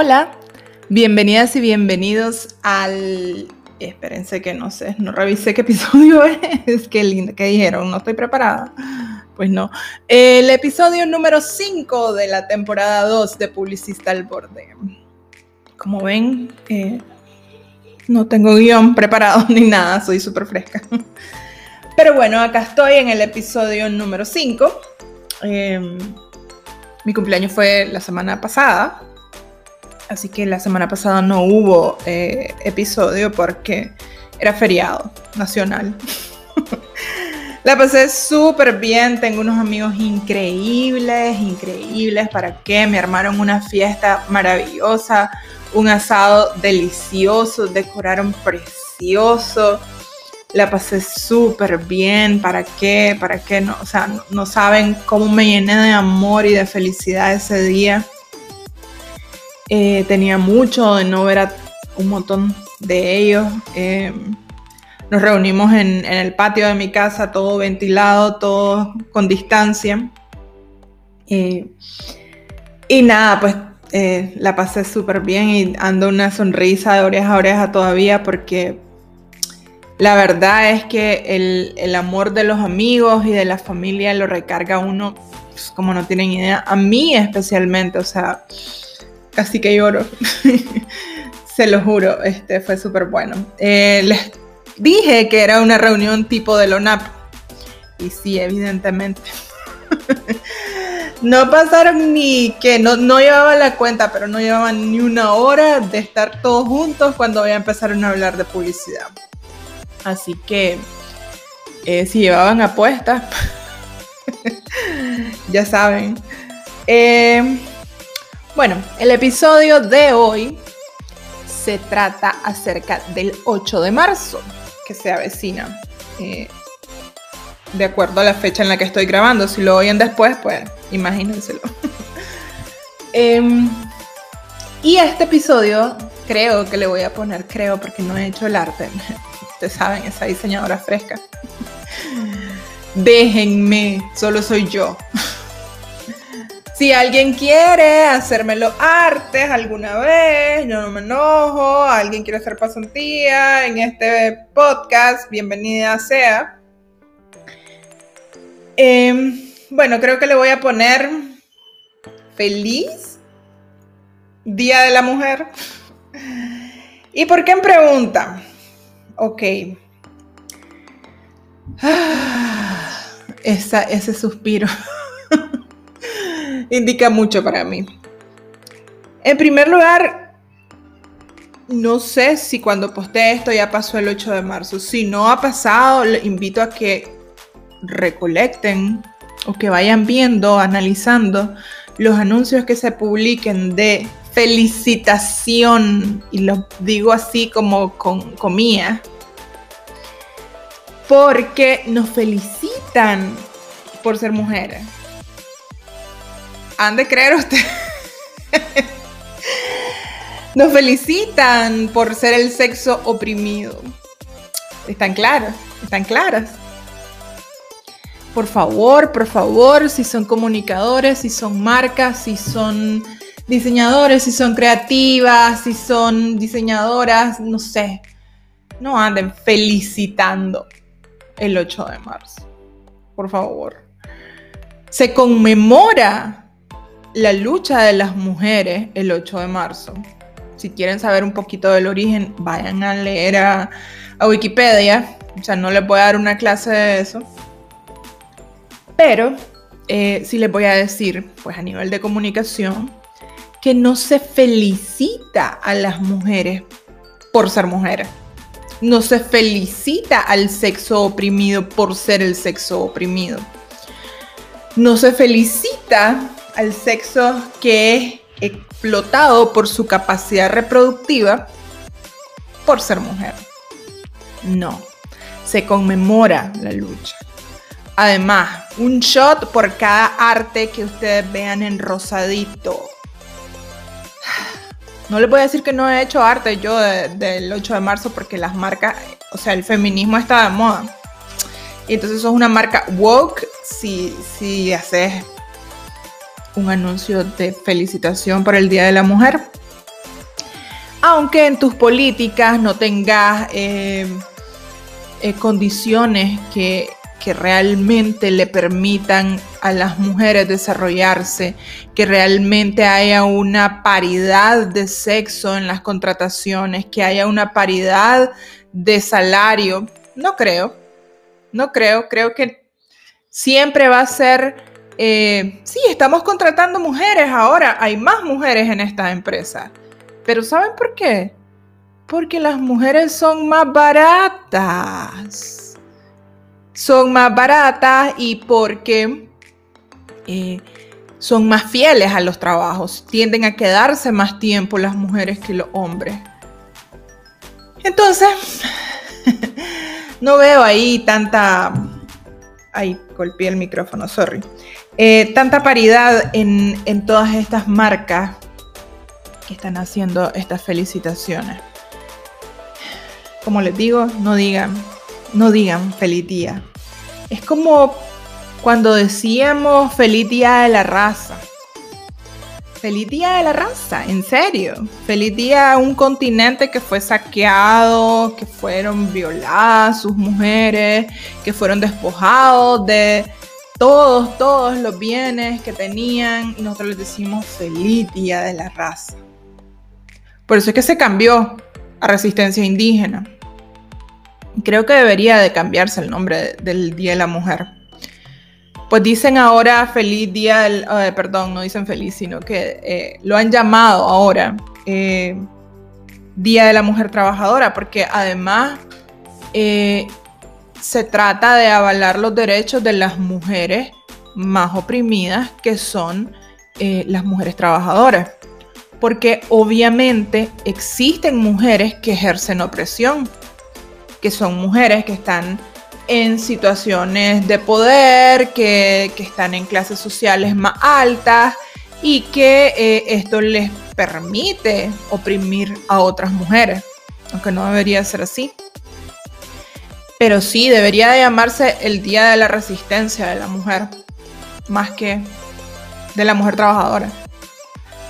Hola, bienvenidas y bienvenidos al... Espérense que no sé, no revisé qué episodio es, qué lindo, que dijeron, no estoy preparada. Pues no. El episodio número 5 de la temporada 2 de Publicista al Borde. Como ven, eh, no tengo guion preparado ni nada, soy súper fresca. Pero bueno, acá estoy en el episodio número 5. Em, mi cumpleaños fue la semana pasada, así que la semana pasada no hubo eh, episodio porque era feriado nacional. la pasé súper bien, tengo unos amigos increíbles, increíbles, ¿para qué? Me armaron una fiesta maravillosa, un asado delicioso, decoraron precioso la pasé súper bien, ¿para qué? ¿Para qué? No, o sea, no, saben cómo me llené de amor y de felicidad ese día. Eh, tenía mucho de no ver a un montón de ellos. Eh, nos reunimos en, el patio de mi casa, todo ventilado, todo con distancia. Eh, y nada, pues la pasé súper bien y ando una sonrisa de oreja a oreja todavía porque la verdad es que el, amor de los amigos y de la familia lo recarga uno pues, como no tienen idea. A mí especialmente, o sea, casi que lloro. Se lo juro, este fue súper bueno. Eh, les dije que era una reunión tipo de LONAP. Y sí, evidentemente. no pasaron ni que no, no llevaba la cuenta, pero no llevaban ni una hora de estar todos juntos cuando ya empezaron a hablar de publicidad. Así que eh, si llevaban apuestas, ya saben. Eh, bueno, el episodio de hoy se trata acerca del 8 de marzo, que se avecina. Eh, de acuerdo a la fecha en la que estoy grabando. Si lo oyen después, pues imagínenselo. Em, y este episodio creo que le voy a poner, creo porque no he hecho el arte, Ustedes saben, esa diseñadora fresca. Déjenme, solo soy yo. Si alguien quiere hacérmelo artes alguna vez, yo no me enojo. Alguien quiere hacer pasantía en este podcast, bienvenida sea. Em, bueno, creo que le voy a poner feliz Día de la Mujer. ¿Y por qué me pregunta? Ok. ese suspiro indica mucho para mí. En primer lugar, no sé si cuando posté esto ya pasó el 8 de marzo. Si no ha pasado, les invito a que recolecten o que vayan viendo, analizando los anuncios que se publiquen de felicitación, y lo digo así como con comía, porque nos felicitan por ser mujeres. Han de creer ustedes. nos felicitan por ser el sexo oprimido. ¿Están claras? ¿Están claras? Por favor, por favor, si son comunicadores, si son marcas, si son diseñadores, si son creativas, si son diseñadoras, no sé, no anden felicitando el 8 de marzo. Por favor. Se conmemora la lucha de las mujeres el 8 de marzo. Si quieren saber un poquito del origen, vayan a leer a, Wikipedia. O sea, no les voy a dar una clase de eso. Pero eh, sí les voy a decir, pues a nivel de comunicación, que no se felicita a las mujeres por ser mujeres. No se felicita al sexo oprimido por ser el sexo oprimido. No se felicita al sexo que es explotado por su capacidad reproductiva por ser mujer. No, se conmemora la lucha. Además, un shot por cada arte que ustedes vean en rosadito no les voy a decir que no he hecho arte yo del 8 de marzo porque las marcas, o sea, el feminismo está de moda. Y entonces sos una marca woke si, si haces un anuncio de felicitación por el Día de la Mujer. aunque en tus políticas no tengas eh, eh, condiciones que, que realmente le permitan a las mujeres desarrollarse, que realmente haya una paridad de sexo en las contrataciones, que haya una paridad de salario. No creo, no creo, creo que siempre va a ser, eh, sí, estamos contratando mujeres ahora, hay más mujeres en esta empresa, pero ¿saben por qué? Porque las mujeres son más baratas. Son más baratas y porque eh, son más fieles a los trabajos. Tienden a quedarse más tiempo las mujeres que los hombres. Entonces, no veo ahí tanta... Ay, golpeé el micrófono, sorry. Eh, tanta paridad en, en todas estas marcas que están haciendo estas felicitaciones como les digo, no digan, no digan feliz día. Es como cuando decíamos feliz día de la raza. Feliz día de la raza, en serio. Feliz día a un continente que fue saqueado, que fueron violadas sus mujeres, que fueron despojados de todos, todos los bienes que tenían. Y nosotros les decimos feliz día de la raza. Por eso es que se cambió a resistencia indígena. Creo que debería de cambiarse el nombre del Día de la Mujer. Pues dicen ahora feliz día del, eh, perdón, no dicen feliz, sino que eh, lo han llamado ahora eh, Día de la Mujer Trabajadora, porque además se trata de avalar los derechos de las mujeres más oprimidas, que son las mujeres trabajadoras. Porque obviamente existen mujeres que ejercen opresión que son mujeres que están en situaciones de poder, que, están en clases sociales más altas y que eh, esto les permite oprimir a otras mujeres, aunque no debería ser así. Pero sí, debería de llamarse el Día de la Resistencia de la Mujer, más que de la mujer trabajadora.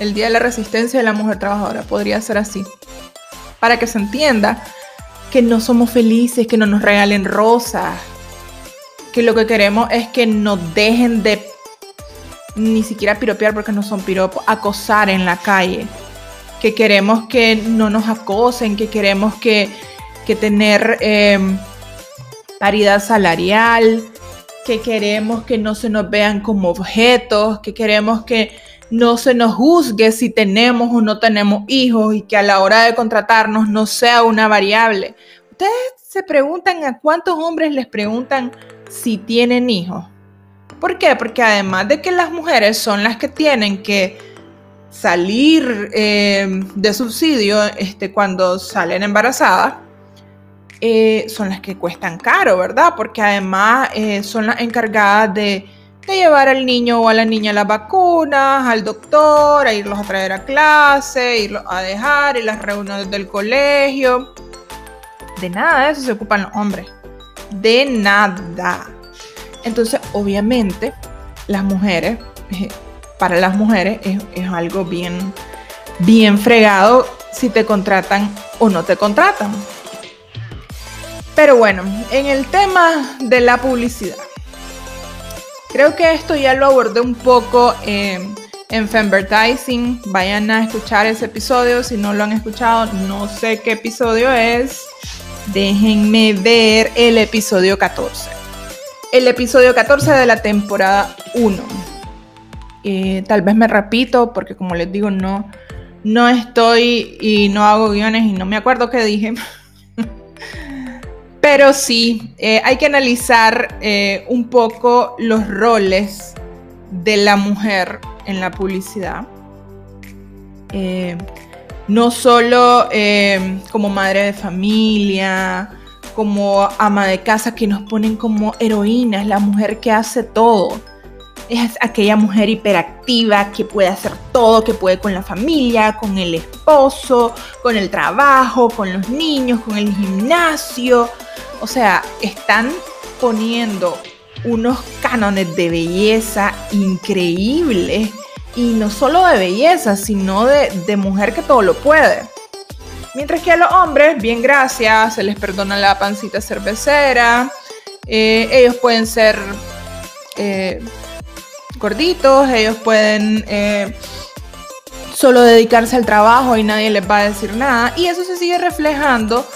El Día de la Resistencia de la Mujer Trabajadora podría ser así, para que se entienda que no somos felices, que no nos regalen rosas, que lo que queremos es que nos dejen de ni siquiera piropear porque no son piropos, acosar en la calle, que queremos que no nos acosen, que queremos que, tener em, paridad salarial, que queremos que no se nos vean como objetos, que queremos que no se nos juzgue si tenemos o no tenemos hijos y que a la hora de contratarnos no sea una variable. Ustedes se preguntan a cuántos hombres les preguntan si tienen hijos. ¿Por qué? Porque además de que las mujeres son las que tienen que salir eh, de subsidio este, cuando salen embarazadas, eh, son las que cuestan caro, ¿verdad? Porque además eh, son las encargadas de llevar al niño o a la niña las vacunas, al doctor, a irlos a traer a clase, irlos a dejar, y las reuniones del colegio. De nada de eso se ocupan los hombres. De nada. Entonces, obviamente, las mujeres, eh, para las mujeres es, es algo bien, bien fregado si te contratan o no te contratan. Pero bueno, en el tema de la publicidad. Creo que esto ya lo abordé un poco en Femvertising. Vayan a escuchar ese episodio. Si no lo han escuchado, no sé qué episodio es. Déjenme ver el episodio 14. El episodio 14 de la temporada 1. Eh, tal vez me repito porque como les digo, no, no estoy y no hago guiones y no me acuerdo qué dije. Pero sí, eh, hay que analizar eh, un poco los roles de la mujer en la publicidad. Eh, no solo como madre de familia, como ama de casa que nos ponen como heroínas, la mujer que hace todo. Es aquella mujer hiperactiva que puede hacer todo, que puede con la familia, con el esposo, con el trabajo, con los niños, con el gimnasio. O sea, están poniendo unos cánones de belleza increíbles y no solo de belleza, sino de, mujer que todo lo puede. Mientras que a los hombres, bien gracias, se les perdona la pancita cervecera, eh, ellos pueden ser eh, gorditos, ellos pueden eh, solo dedicarse al trabajo y nadie les va a decir nada. Y eso se sigue reflejando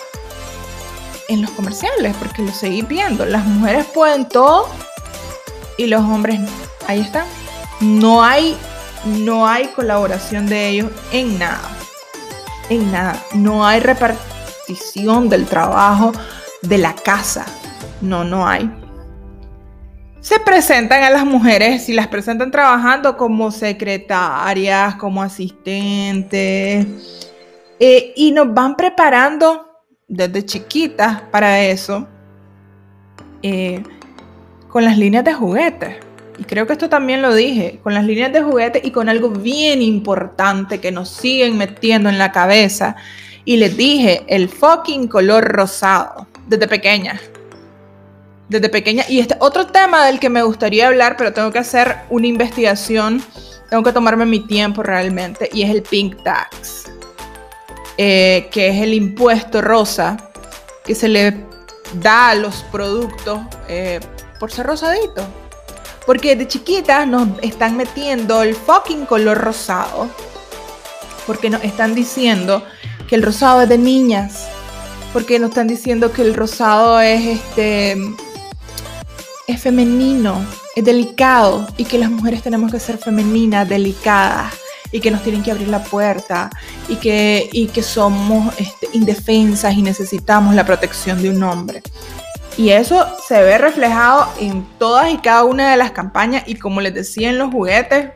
en los comerciales, porque lo seguís viendo. Las mujeres pueden todo y los hombres. Ahí están. No hay, no hay colaboración de ellos en nada. En nada. No hay repartición del trabajo de la casa. No, no hay se presentan a las mujeres, si las presentan trabajando como secretarias, como asistentes, eh, y nos van preparando desde chiquitas para eso, eh, con las líneas de juguetes. Y creo que esto también lo dije, con las líneas de juguetes y con algo bien importante que nos siguen metiendo en la cabeza. Y les dije, el fucking color rosado, desde pequeña desde pequeña. Y este otro tema del que me gustaría hablar, pero tengo que hacer una investigación, tengo que tomarme mi tiempo realmente, y es el pink tax, eh, que es el impuesto rosa que se le da a los productos eh, por ser rosadito. Porque de chiquitas nos están metiendo el fucking color rosado. Porque nos están diciendo que el rosado es de niñas. Porque nos están diciendo que el rosado es este es femenino, es delicado y que las mujeres tenemos que ser femeninas, delicadas y que nos tienen que abrir la puerta y que, y que somos este, indefensas y necesitamos la protección de un hombre. Y eso se ve reflejado en todas y cada una de las campañas y como les decía en los juguetes,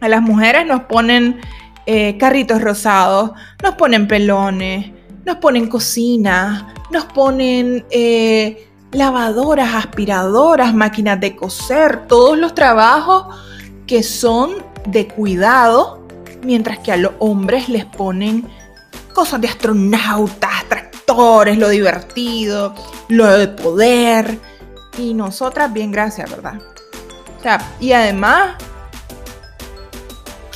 a las mujeres nos ponen eh, carritos rosados, nos ponen pelones, nos ponen cocina, nos ponen... Eh, lavadoras, aspiradoras, máquinas de coser, todos los trabajos que son de cuidado, mientras que a los hombres les ponen cosas de astronautas, tractores, lo divertido, lo de poder. Y nosotras, bien, gracias, ¿verdad? O sea, y además,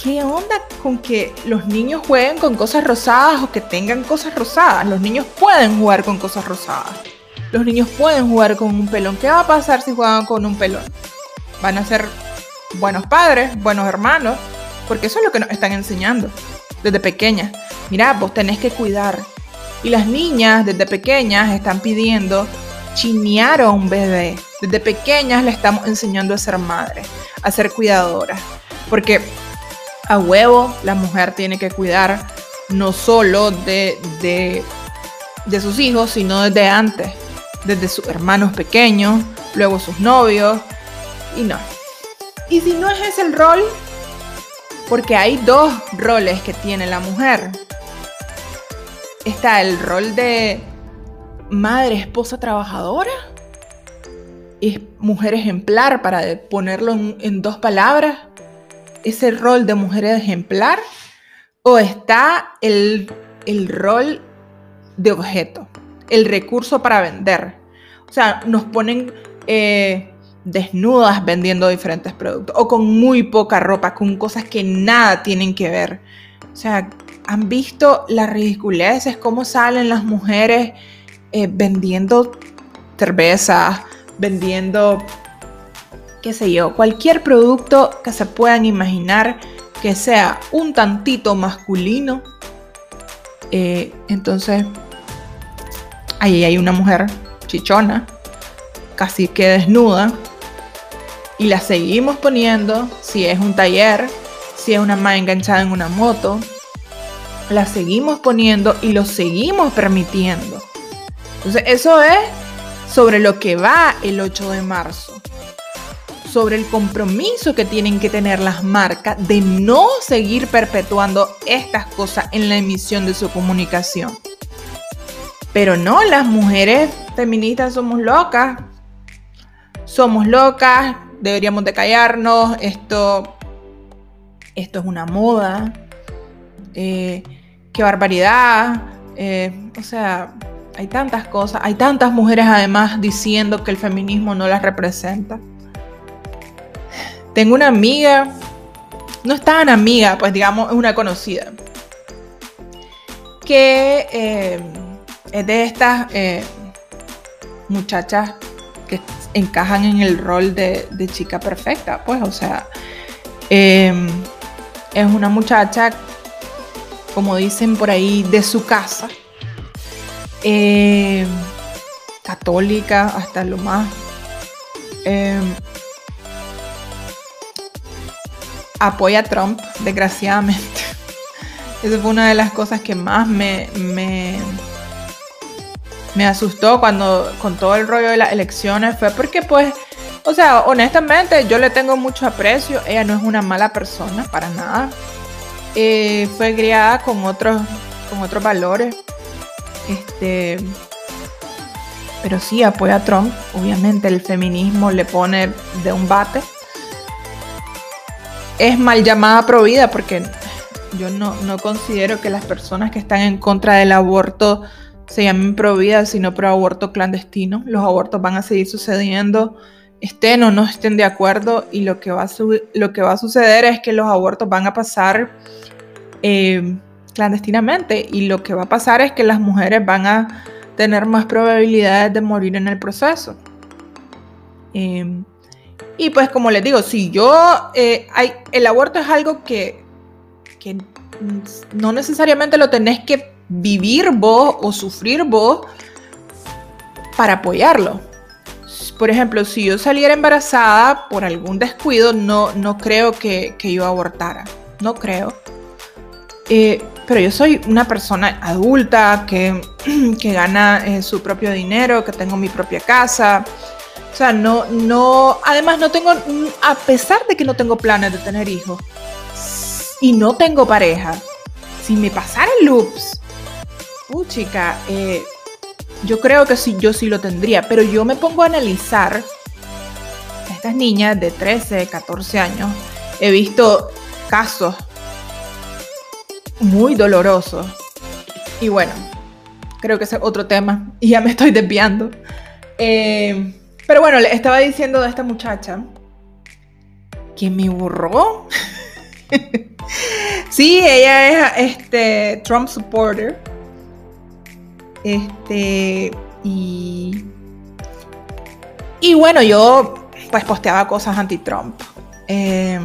¿qué onda con que los niños jueguen con cosas rosadas o que tengan cosas rosadas? Los niños pueden jugar con cosas rosadas los niños pueden jugar con un pelón. ¿Qué va a pasar si juegan con un pelón? Van a ser buenos padres, buenos hermanos, porque eso es lo que nos están enseñando desde pequeñas. Mira, vos tenés que cuidar. Y las niñas desde pequeñas están pidiendo chinear a un bebé. Desde pequeñas le estamos enseñando a ser madre, a ser cuidadora. Porque a huevo la mujer tiene que cuidar no solo de, de, de sus hijos, sino desde antes desde sus hermanos pequeños, luego sus novios, y no. Y si no es ese el rol, porque hay dos roles que tiene la mujer. Está el rol de madre, esposa, trabajadora. Es mujer ejemplar, para ponerlo en, dos palabras. Ese rol de mujer ejemplar. O está el, el rol de objeto el recurso para vender. O sea, nos ponen eh, desnudas vendiendo diferentes productos o con muy poca ropa, con cosas que nada tienen que ver. O sea, han visto las ridiculeces, cómo salen las mujeres eh, vendiendo cerveza, vendiendo, qué sé yo, cualquier producto que se puedan imaginar que sea un tantito masculino. Eh, entonces, Ahí hay una mujer chichona, casi que desnuda, y la seguimos poniendo, si es un taller, si es una más enganchada en una moto, la seguimos poniendo y lo seguimos permitiendo. Entonces, eso es sobre lo que va el 8 de marzo. Sobre el compromiso que tienen que tener las marcas de no seguir perpetuando estas cosas en la emisión de su comunicación. Pero no, las mujeres feministas somos locas. Somos locas, deberíamos de callarnos. Esto, esto es una moda. Eh, qué barbaridad. Eh, o sea, hay tantas cosas. Hay tantas mujeres además diciendo que el feminismo no las representa. Tengo una amiga, no es tan amiga, pues digamos, es una conocida que eh, es de estas eh, muchachas que encajan en el rol de, chica perfecta, pues, o sea, em, es una muchacha, como dicen por ahí, de su casa, em, católica hasta lo más. Em, apoya a Trump, desgraciadamente. Esa fue una de las cosas que más me, me, me asustó cuando con todo el rollo de las elecciones. Fue porque pues, o sea, honestamente yo le tengo mucho aprecio. Ella no es una mala persona, para nada. Eh, fue criada con otros, con otros valores. Este, pero sí apoya a Trump. Obviamente el feminismo le pone de un bate. Es mal llamada provida porque yo no, considero que las personas que están en contra del aborto se llamen pro vida, sino pro aborto clandestino. Los abortos van a seguir sucediendo, estén o no estén de acuerdo, y lo que va a, lo que va a suceder es que los abortos van a pasar eh, clandestinamente, y lo que va a pasar es que las mujeres van a tener más probabilidades de morir en el proceso. Eh, y pues como les digo, si yo, eh, el aborto es algo que que no necesariamente lo tenés que vivir vos o sufrir vos para apoyarlo. Por ejemplo, si yo saliera embarazada por algún descuido, no, no creo que, yo abortara. No creo. Eh, pero yo soy una persona adulta que, que gana eh, su propio dinero, que tengo mi propia casa. O sea, no, no, además no tengo, a pesar de que no tengo planes de tener hijos, y no tengo pareja, si me pasara el loops, uh, chica, eh, yo creo que sí, yo sí lo tendría, pero yo me pongo a analizar a estas niñas de 13, 14 años. He visto casos muy dolorosos. Y bueno, creo que ese es otro tema y ya me estoy desviando. Eh, pero bueno, le estaba diciendo de esta muchacha que me borró. sí, ella es este, Trump supporter. Este, y. Y bueno, yo pues posteaba cosas anti-Trump. Eh,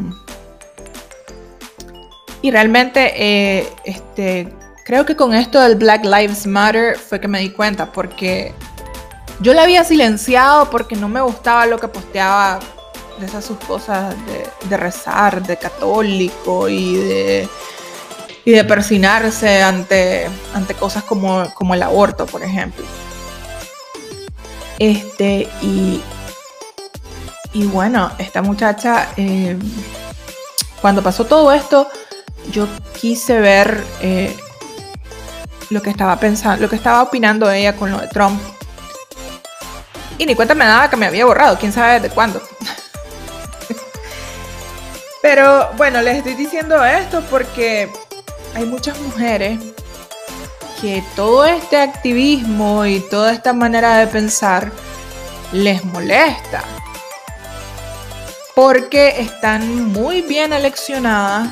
y realmente, eh, este, creo que con esto del Black Lives Matter fue que me di cuenta, porque yo la había silenciado porque no me gustaba lo que posteaba de esas sus cosas de, rezar, de católico y de, y de persinarse ante, ante cosas como, como el aborto, por ejemplo. Este, y, y bueno, esta muchacha, eh, cuando pasó todo esto, yo quise ver eh, lo que estaba pensando, lo que estaba opinando ella con lo de Trump. Y ni cuenta me daba que me había borrado, quién sabe desde cuándo. Pero bueno, les estoy diciendo esto porque hay muchas mujeres que todo este activismo y toda esta manera de pensar les molesta. Porque están muy bien aleccionadas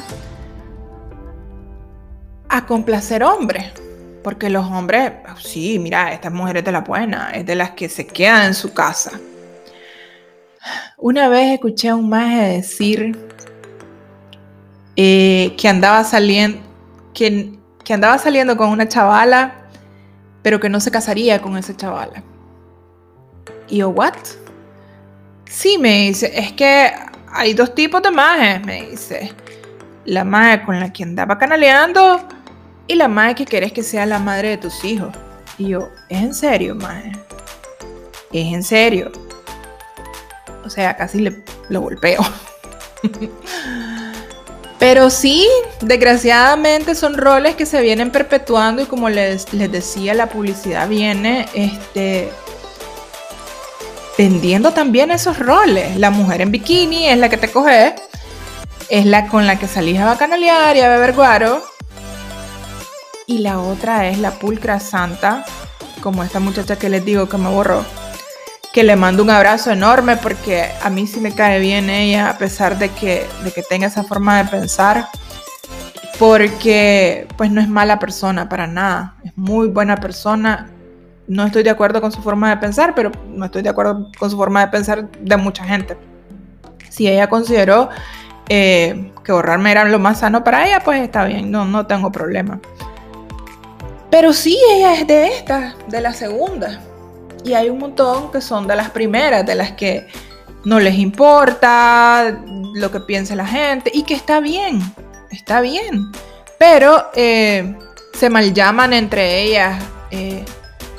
a complacer hombres. Porque los hombres, sí, mira, esta mujer es de la buena, es de las que se quedan en su casa. Una vez escuché a un maje decir eh, que andaba saliendo, que, que andaba saliendo con una chavala, pero que no se casaría con esa chavala. Y yo, ¿what? Sí, me dice, es que hay dos tipos de majes, me dice. La maje con la que andaba canaleando y la maje que quieres que sea la madre de tus hijos. Y yo, ¿es en serio, maje? ¿Es en serio? O sea, casi le, lo golpeo. Pero sí, desgraciadamente son roles que se vienen perpetuando y como les, les decía, la publicidad viene este, vendiendo también esos roles. La mujer en bikini es la que te coge, es la con la que salís a bacanalear y a beber guaro. Y la otra es la pulcra santa, como esta muchacha que les digo que me borró que le mando un abrazo enorme porque a mí sí me cae bien ella, a pesar de que, de que tenga esa forma de pensar. porque pues no es mala persona para nada, es muy buena persona. No estoy de acuerdo con su forma de pensar, pero no estoy de acuerdo con su forma de pensar de mucha gente. Si ella consideró eh, que borrarme era lo más sano para ella, pues está bien, no, no tengo problema. Pero sí, ella es de esta, de la segunda. Y hay un montón que son de las primeras, de las que no les importa lo que piense la gente y que está bien, está bien. Pero eh, se mal llaman entre ellas. Eh,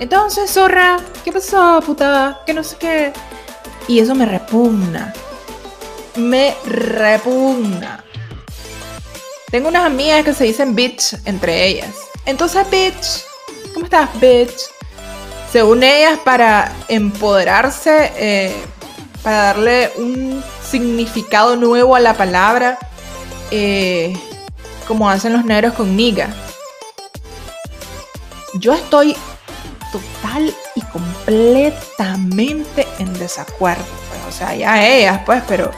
entonces, zorra, ¿qué pasó, puta? Que no sé qué. Y eso me repugna. Me repugna. Tengo unas amigas que se dicen bitch entre ellas. Entonces, bitch, ¿cómo estás, bitch? Según ellas, para empoderarse, eh, para darle un significado nuevo a la palabra, eh, como hacen los negros con niga. Yo estoy total y completamente en desacuerdo. Pues, o sea, ya ellas, pues, pero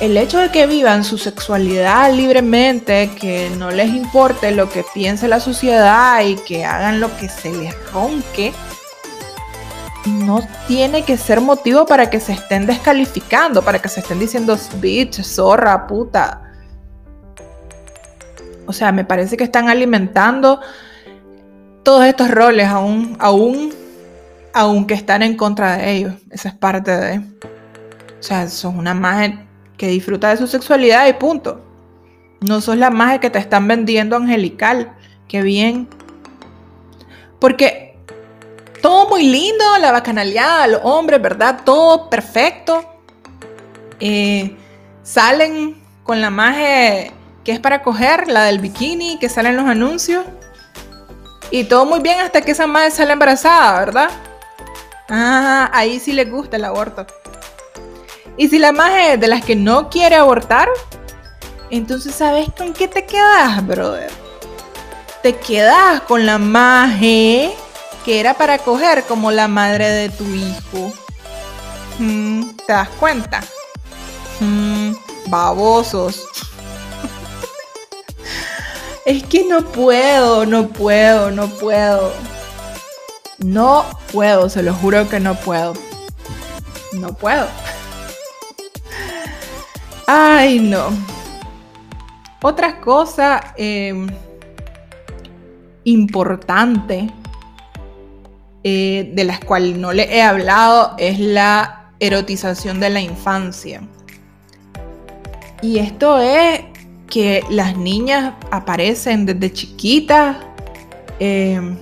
el hecho de que vivan su sexualidad libremente, que no les importe lo que piense la sociedad y que hagan lo que se les ronque, no tiene que ser motivo para que se estén descalificando, para que se estén diciendo bitch, zorra, puta. O sea, me parece que están alimentando todos estos roles aún, aún, aunque están en contra de ellos. Esa es parte de... O sea, son una imagen que disfruta de su sexualidad y punto. No sos la magia que te están vendiendo angelical. Qué bien. Porque todo muy lindo, la bacanaleada, los hombres, ¿verdad? Todo perfecto. Eh, salen con la magia que es para coger, la del bikini, que salen los anuncios. Y todo muy bien hasta que esa madre sale embarazada, ¿verdad? Ah, ahí sí les gusta el aborto. Y si la magia es de las que no quiere abortar, entonces ¿sabes con qué te quedas, brother? Te quedas con la magia que era para coger como la madre de tu hijo. Mm, ¿Te das cuenta? Mm, babosos. es que no puedo, no puedo, no puedo. No puedo, se lo juro que no puedo. No puedo. Ay, no. Otra cosa em, importante eh, de las cuales no le he hablado es la erotización de la infancia. Y esto es que las niñas aparecen desde chiquitas, em,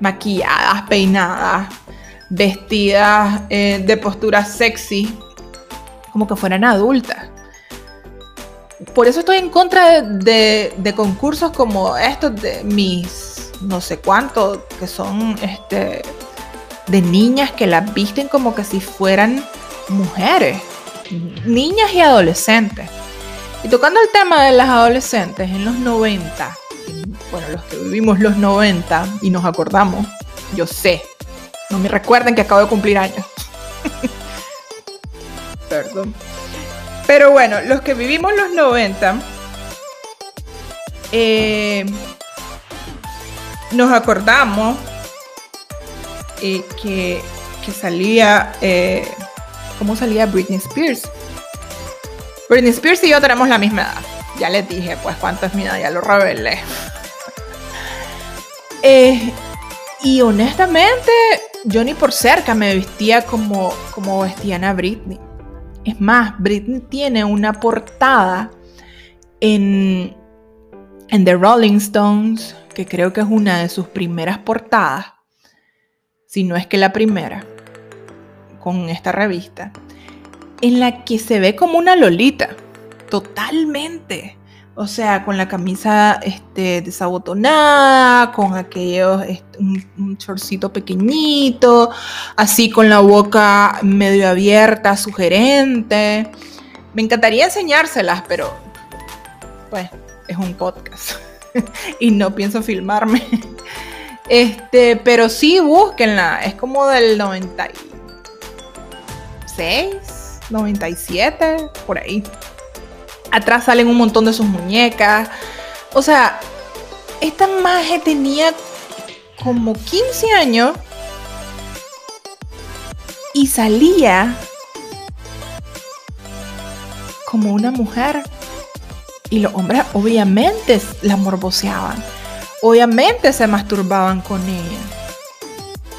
maquilladas, peinadas, vestidas eh, de postura sexy, como que fueran adultas por eso estoy en contra de, concursos como estos de mis no sé cuántos, que son este de niñas que las visten como que si fueran mujeres, niñas y adolescentes. Y tocando el tema de las adolescentes en los 90, bueno, los que vivimos los 90 y nos acordamos, yo sé, no me recuerden que acabo de cumplir años. Perdón. Pero bueno, los que vivimos los 90, eh, nos acordamos eh, que, salía, eh, ¿cómo salía Britney Spears? Britney Spears y yo tenemos la misma edad. Ya les dije, pues, cuánto es mi edad, ya lo revelé. y honestamente, yo ni por cerca me vestía como, como vestían a Britney. Es más, Britney tiene una portada en, en The Rolling Stones, que creo que es una de sus primeras portadas, si no es que la primera, con esta revista, en la que se ve como una lolita, totalmente. O sea, con la camisa este, desabotonada, con aquellos, este, un, chorcito pequeñito, así con la boca medio abierta, sugerente. Me encantaría enseñárselas, pero pues es un podcast y no pienso filmarme. Este, pero sí búsquenla, es como del 96, 97, por ahí. Atrás salen un montón de sus muñecas. O sea, esta maje tenía como 15 años y salía como una mujer. Y los hombres obviamente la morboseaban. Obviamente se masturbaban con ella.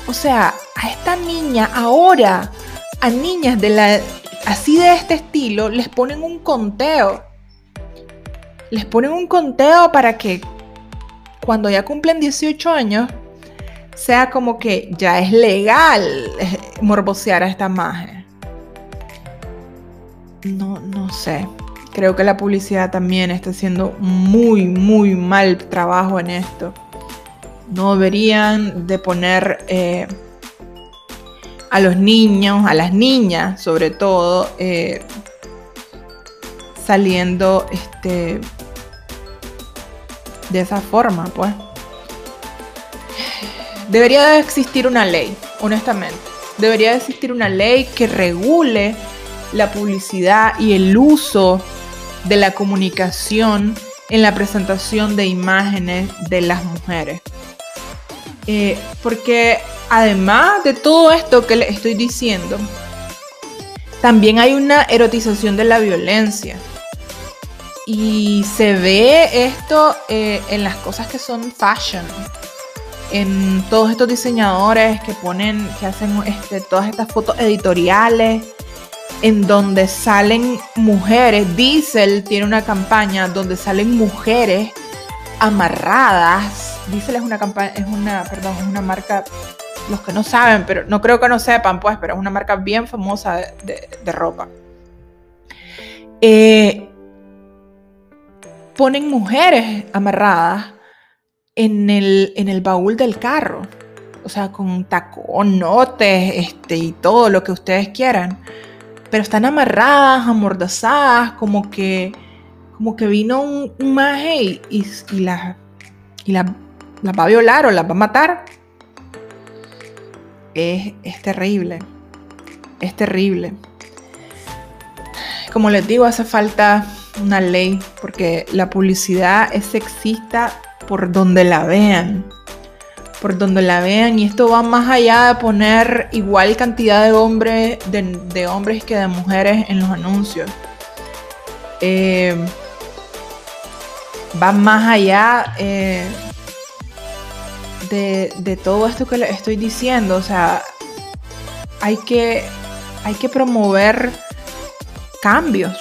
O sea, a esta niña ahora, a niñas de la así de este estilo, les ponen un conteo. Les ponen un conteo para que cuando ya cumplen 18 años, sea como que ya es legal eh, morbosear a esta imagen. No, no sé. Creo que la publicidad también está haciendo muy, muy mal trabajo en esto. No deberían de poner eh, a los niños, a las niñas sobre todo, eh, saliendo este, de esa forma, pues. Debería de existir una ley, honestamente. Debería de existir una ley que regule la publicidad y el uso de la comunicación en la presentación de imágenes de las mujeres. Eh, porque además de todo esto que les estoy diciendo, también hay una erotización de la violencia. Y se ve esto eh, en las cosas que son fashion en todos estos diseñadores que ponen, que hacen este, todas estas fotos editoriales en donde salen mujeres. Diesel tiene una campaña donde salen mujeres amarradas. Diesel es una campaña, es una, perdón, es una marca, los que no saben, pero no creo que no sepan, pues, pero es una marca bien famosa de, ropa. Eh, ponen mujeres amarradas en el, en el baúl del carro. O sea, con taconotes este, y todo lo que ustedes quieran. Pero están amarradas, amordazadas, como que, como que vino un, maje y, y, y, la, la, va a violar o la va a matar. Es, es terrible. Es terrible. Como les digo, hace falta una ley porque la publicidad es sexista por donde la vean. Por donde la vean. Y esto va más allá de poner igual cantidad de hombres, de, hombres que de mujeres en los anuncios. Eh, va más allá eh, de, todo esto que les estoy diciendo. O sea, hay que, hay que promover cambios.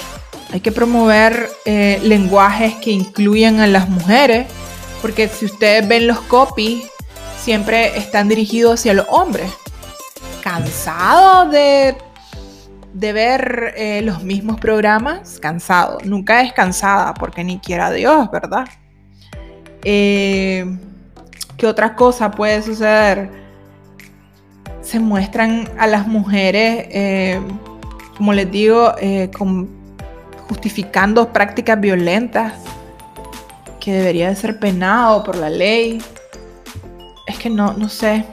Hay que promover eh, lenguajes que incluyan a las mujeres porque si ustedes ven los copies, siempre están dirigidos hacia los hombres. Cansado de, de ver eh, los mismos programas, cansado. Nunca es cansada, porque ni quiera Dios, ¿verdad? Eh, ¿Qué otra cosa puede suceder? Se muestran a las mujeres, eh, como les digo, justificando prácticas violentas que debería de ser penado por la ley. Es que no, no sé.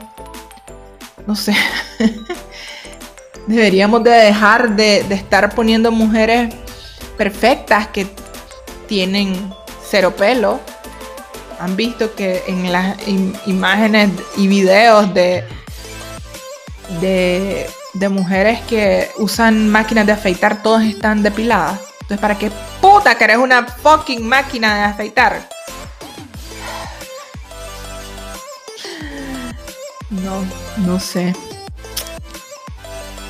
No sé. Deberíamos de dejar de, estar poniendo mujeres perfectas que tienen cero pelo. Han visto que en las imágenes y videos de, de, de mujeres que usan máquinas de afeitar, todas están depiladas. Entonces, ¿para qué puta que eres una fucking máquina de afeitar? No, no sé.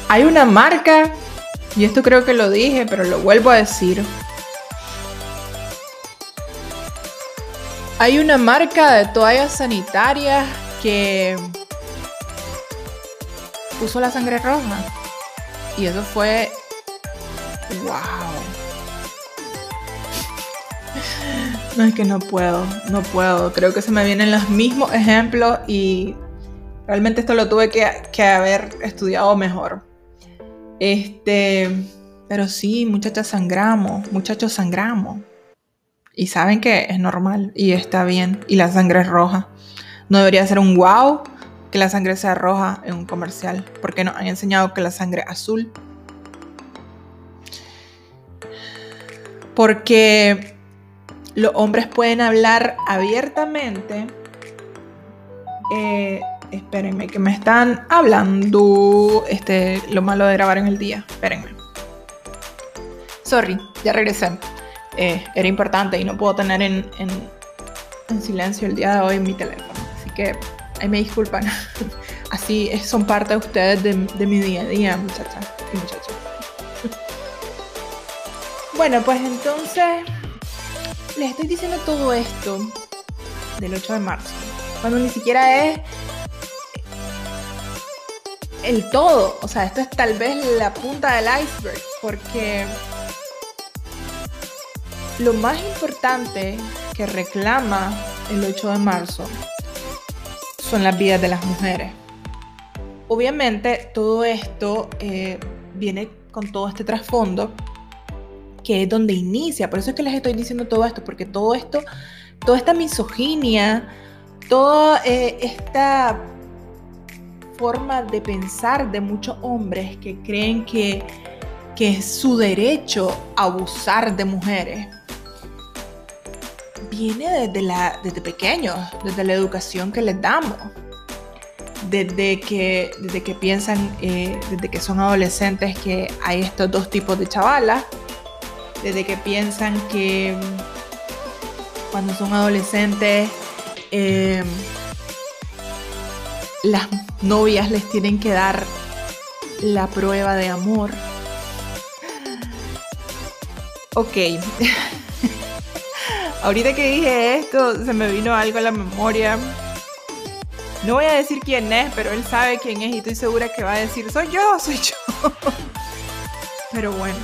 Hay una marca, y esto creo que lo dije, pero lo vuelvo a decir. Hay una marca de toallas sanitarias que puso la sangre roja. Y eso fue... ¡Wow! No es que no puedo, no puedo. Creo que se me vienen los mismos ejemplos y realmente esto lo tuve que, haber estudiado mejor. Este, pero sí, muchachas sangramos, muchachos sangramos. Y saben que es normal y está bien. Y la sangre es roja. No debería ser un wow que la sangre sea roja en un comercial. Porque nos han enseñado que la sangre es azul. Porque los hombres pueden hablar abiertamente. Eh, espérenme, que me están hablando. Este, lo malo de grabar en el día. Espérenme. Sorry, ya regresé. Eh, era importante y no puedo tener en, en, silencio el día de hoy mi teléfono. Así que ahí me disculpan. Así son parte de ustedes de, de mi día a día, muchachas y muchachos. Bueno, pues entonces les estoy diciendo todo esto del 8 de marzo, cuando ni siquiera es el todo, o sea, esto es tal vez la punta del iceberg, porque lo más importante que reclama el 8 de marzo son las vidas de las mujeres. Obviamente todo esto eh, viene con todo este trasfondo que es donde inicia. Por eso es que les estoy diciendo todo esto, porque todo esto, toda esta misoginia, toda eh, esta forma de pensar de muchos hombres que creen que, que es su derecho abusar de mujeres, viene desde, la, desde pequeños, desde la educación que les damos. Desde que, desde que piensan, eh, desde que son adolescentes, que hay estos dos tipos de chavalas, desde que piensan que cuando son adolescentes em, las novias les tienen que dar la prueba de amor. Ok. Ahorita que dije esto, se me vino algo a la memoria. No voy a decir quién es, pero él sabe quién es y estoy segura que va a decir, soy yo, soy yo. Pero bueno.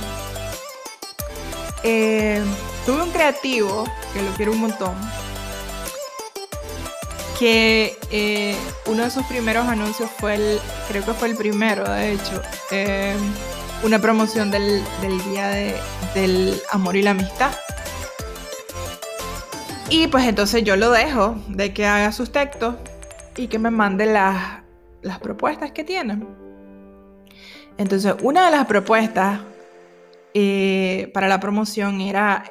Eh, tuve un creativo, que lo quiero un montón, que eh, uno de sus primeros anuncios fue el, creo que fue el primero, de hecho, eh, una promoción del, Día del Amor y la Amistad. Y pues entonces yo lo dejo de que haga sus textos y que me mande las, las propuestas que tienen. Entonces, una de las propuestas eh, para la promoción era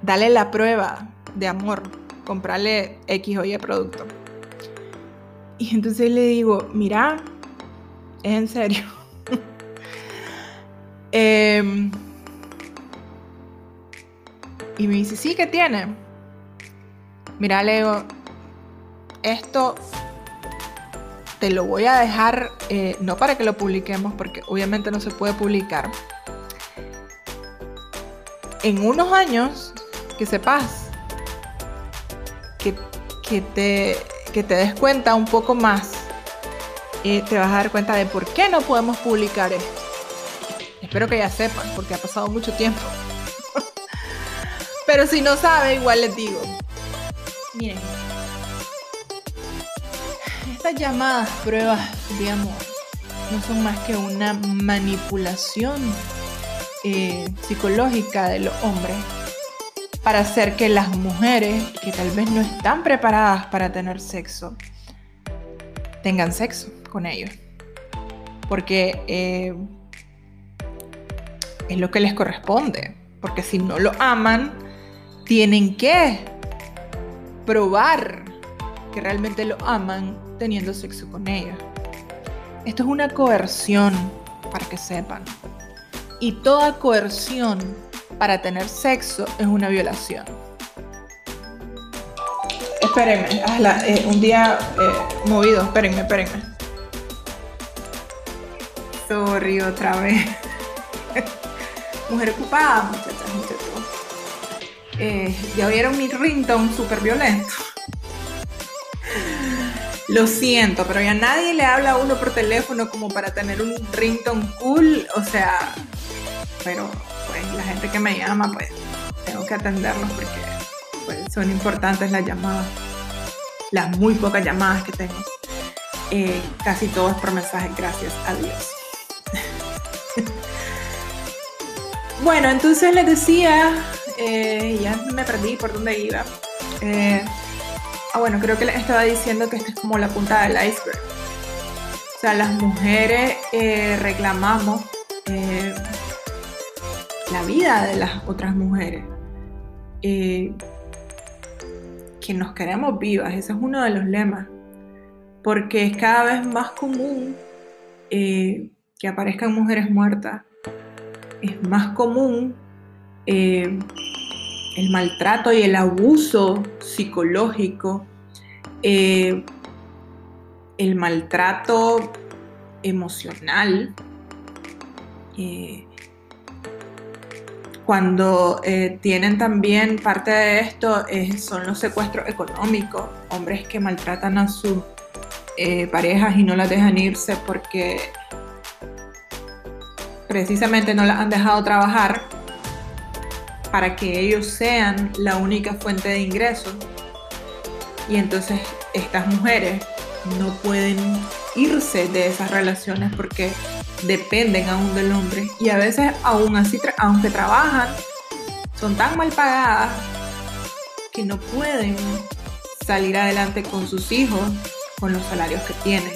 darle la prueba de amor, comprarle X o Y producto. Y entonces le digo, mira, es en serio. Em, y me dice, sí, ¿qué tiene? Mira, le digo, esto te lo voy a dejar, eh, no para que lo publiquemos, porque obviamente no se puede publicar, en unos años que sepas que, te, que te des cuenta un poco más, y te vas a dar cuenta de por qué no podemos publicar esto. Espero que ya sepan, porque ha pasado mucho tiempo. Pero si no sabe, igual les digo. Miren, estas llamadas pruebas de amor no son más que una manipulación eh, psicológica de los hombres para hacer que las mujeres que tal vez no están preparadas para tener sexo tengan sexo con ellos. Porque eh, es lo que les corresponde. Porque si no lo aman, tienen que probar que realmente lo aman teniendo sexo con ellos. Esto es una coerción, para que sepan y toda coerción para tener sexo es una violación. Espérenme, eh, un día eh, movido, espérenme, espérenme. Sorry, otra vez. Mujer ocupada, muchachas, muchachos. Eh, ya oyeron mi ringtone súper violento. Lo siento, pero ya nadie le habla a uno por teléfono como para tener un ringtone cool. O sea, pero la gente que me llama, pues tengo que atenderlos porque pues, son importantes las llamadas, las muy pocas llamadas que tengo. Eh, casi todo es por mensajes, gracias a Dios. bueno, entonces les decía, eh, ya me perdí por dónde iba. Eh, ah, bueno, creo que les estaba diciendo que esta es como la punta del iceberg. O sea, las mujeres reclamamos la vida de las otras mujeres. eh, que nos queremos vivas, ese es uno de los lemas, porque es cada vez más común eh, que aparezcan mujeres muertas, es más común eh, el maltrato y el abuso psicológico, el maltrato emocional, cuando eh, tienen también parte de esto son los secuestros económicos, hombres que maltratan a sus eh, parejas y no las dejan irse porque precisamente no las han dejado trabajar para que ellos sean la única fuente de ingresos. Y entonces estas mujeres no pueden irse de esas relaciones porque dependen aún del hombre y a veces aún así, aunque trabajan, son tan mal pagadas que no pueden salir adelante con sus hijos con los salarios que tienen.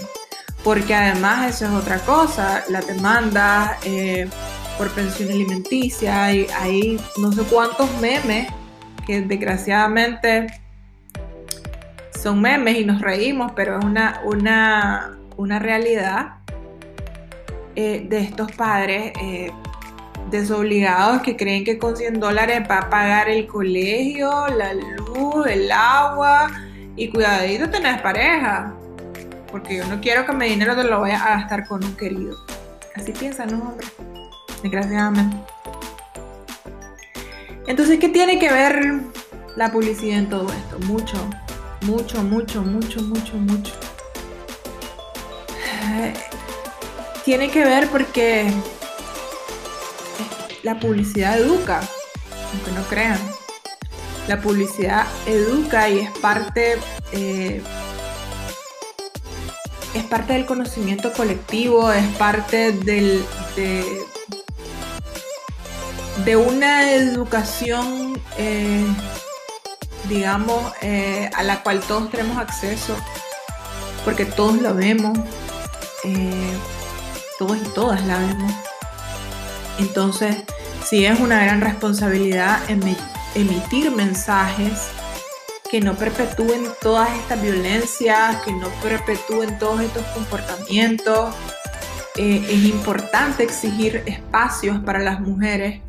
Porque además eso es otra cosa, la demanda eh, por pensión alimenticia, hay, hay no sé cuántos memes que desgraciadamente son memes y nos reímos, pero es una, una, una realidad eh, de estos padres eh, desobligados que creen que con 100 dólares va a pagar el colegio, la luz, el agua y cuidadito tenés pareja. Porque yo no quiero que mi dinero te lo vaya a gastar con un querido. Así piensan los hombres, desgraciadamente. Entonces, ¿qué tiene que ver la publicidad en todo esto? Mucho, mucho, mucho, mucho, mucho, mucho tiene que ver porque la publicidad educa, aunque no crean. La publicidad educa y es parte, eh, es parte del conocimiento colectivo, es parte del, de, una educación, eh, digamos, eh, a la cual todos tenemos acceso, porque todos lo vemos todos y todas la vemos. Entonces, sí es una gran responsabilidad emitir mensajes que no perpetúen todas estas violencias, que no perpetúen todos estos comportamientos. Eh, es importante exigir espacios para las mujeres,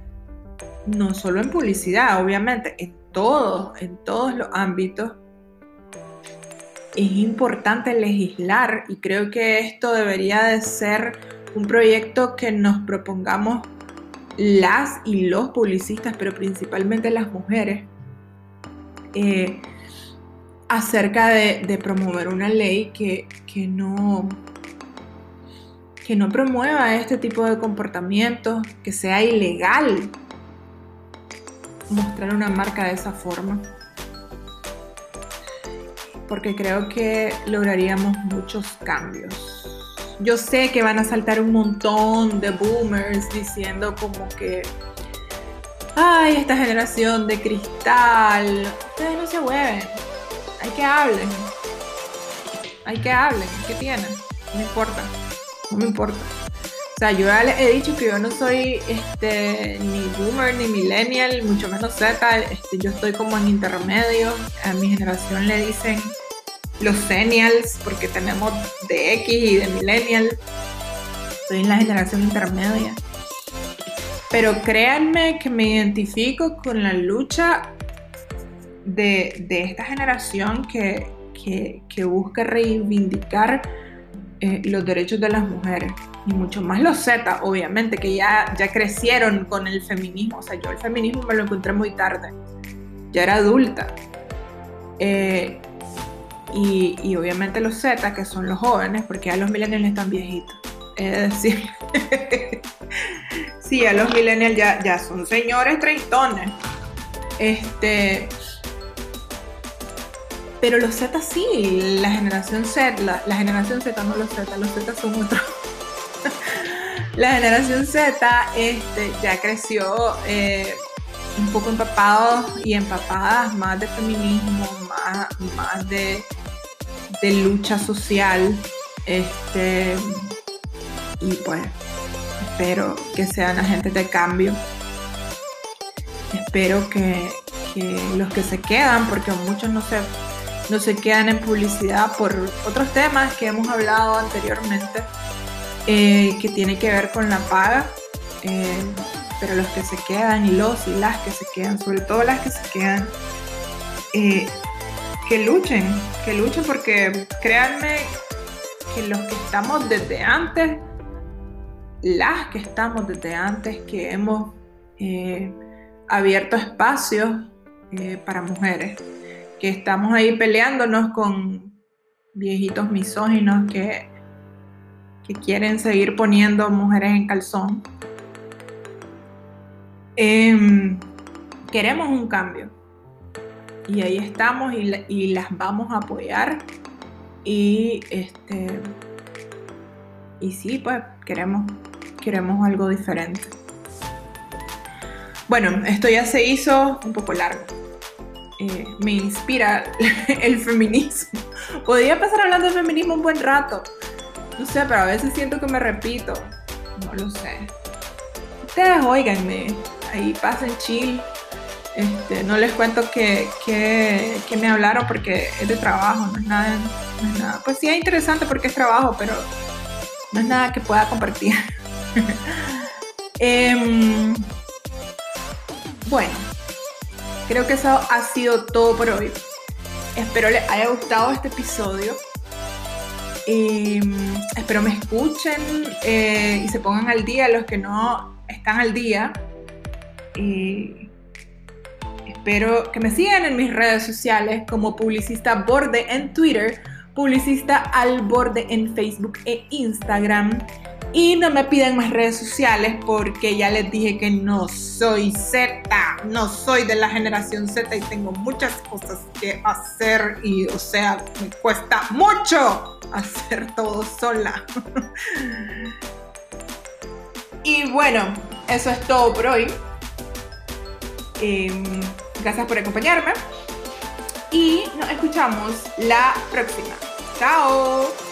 no solo en publicidad, obviamente, en todos, en todos los ámbitos. Es importante legislar y creo que esto debería de ser un proyecto que nos propongamos las y los publicistas, pero principalmente las mujeres, eh, acerca de, promover una ley que, no, que no promueva este tipo de comportamientos, que sea ilegal mostrar una marca de esa forma. Porque creo que lograríamos muchos cambios yo sé que van a saltar un montón de boomers diciendo como que, ay, esta generación de cristal, ustedes no se mueven, hay que hablen, hay que hablen, ¿qué tienen? No importa, no me importa. O sea, yo ya les he dicho que yo no soy este, ni boomer ni millennial, mucho menos Z, este, yo estoy como en intermedio, a mi generación le dicen los senials, porque tenemos de X y de millennial. Soy en la generación intermedia. Pero créanme que me identifico con la lucha de, esta generación que, busca reivindicar eh, los derechos de las mujeres. Y mucho más los Z, obviamente, que ya, ya crecieron con el feminismo. O sea, yo el feminismo me lo encontré muy tarde. Ya era adulta. Eh, y, obviamente los Z, que son los jóvenes, porque ya los millennials están viejitos. Es decir, sí, a los millennials ya, ya son señores treintones. Este, pero los Z sí, la generación Z, la, generación Z, no los Z, los Z son otros. la generación Z este, ya creció eh, un poco empapados y empapadas más de feminismo, más, más de, de lucha social. Este, y pues espero que sean agentes de cambio. Espero que, que los que se quedan, porque muchos no se, no se quedan en publicidad por otros temas que hemos hablado anteriormente, eh, que tiene que ver con la paga. Eh, pero los que se quedan y los y las que se quedan, sobre todo las que se quedan, eh, que luchen, que luchen porque créanme que los que estamos desde antes, las que estamos desde antes, que hemos eh, abierto espacios eh, para mujeres, que estamos ahí peleándonos con viejitos misóginos que, que quieren seguir poniendo mujeres en calzón. Em, queremos un cambio y ahí estamos y, las vamos a apoyar. Y este y sí pues queremos queremos algo diferente. Bueno esto ya se hizo un poco largo. Eh, me inspira el feminismo. Podría pasar hablando de feminismo un buen rato. No sé pero a veces siento que me repito. No lo sé. Ustedes oiganme ahí pasen chill este, no les cuento que, me hablaron porque es de trabajo, no es, nada, Pues sí es interesante porque es trabajo, pero no es nada que pueda compartir. Em, bueno, creo que eso ha sido todo por hoy. Espero les haya gustado este episodio. Em, espero me escuchen eh, y se pongan al día los que no están al día. Y Espero que me sigan en mis redes sociales como Publicista Borde en Twitter, Publicista al Borde en Facebook e Instagram. Y no me piden más redes sociales porque ya les dije que no soy Z, no soy de la generación Z y tengo muchas cosas que hacer y o sea, me cuesta mucho hacer todo sola. y bueno, eso es todo por hoy. Em, Gracias por acompañarme y nos escuchamos la próxima. Chao.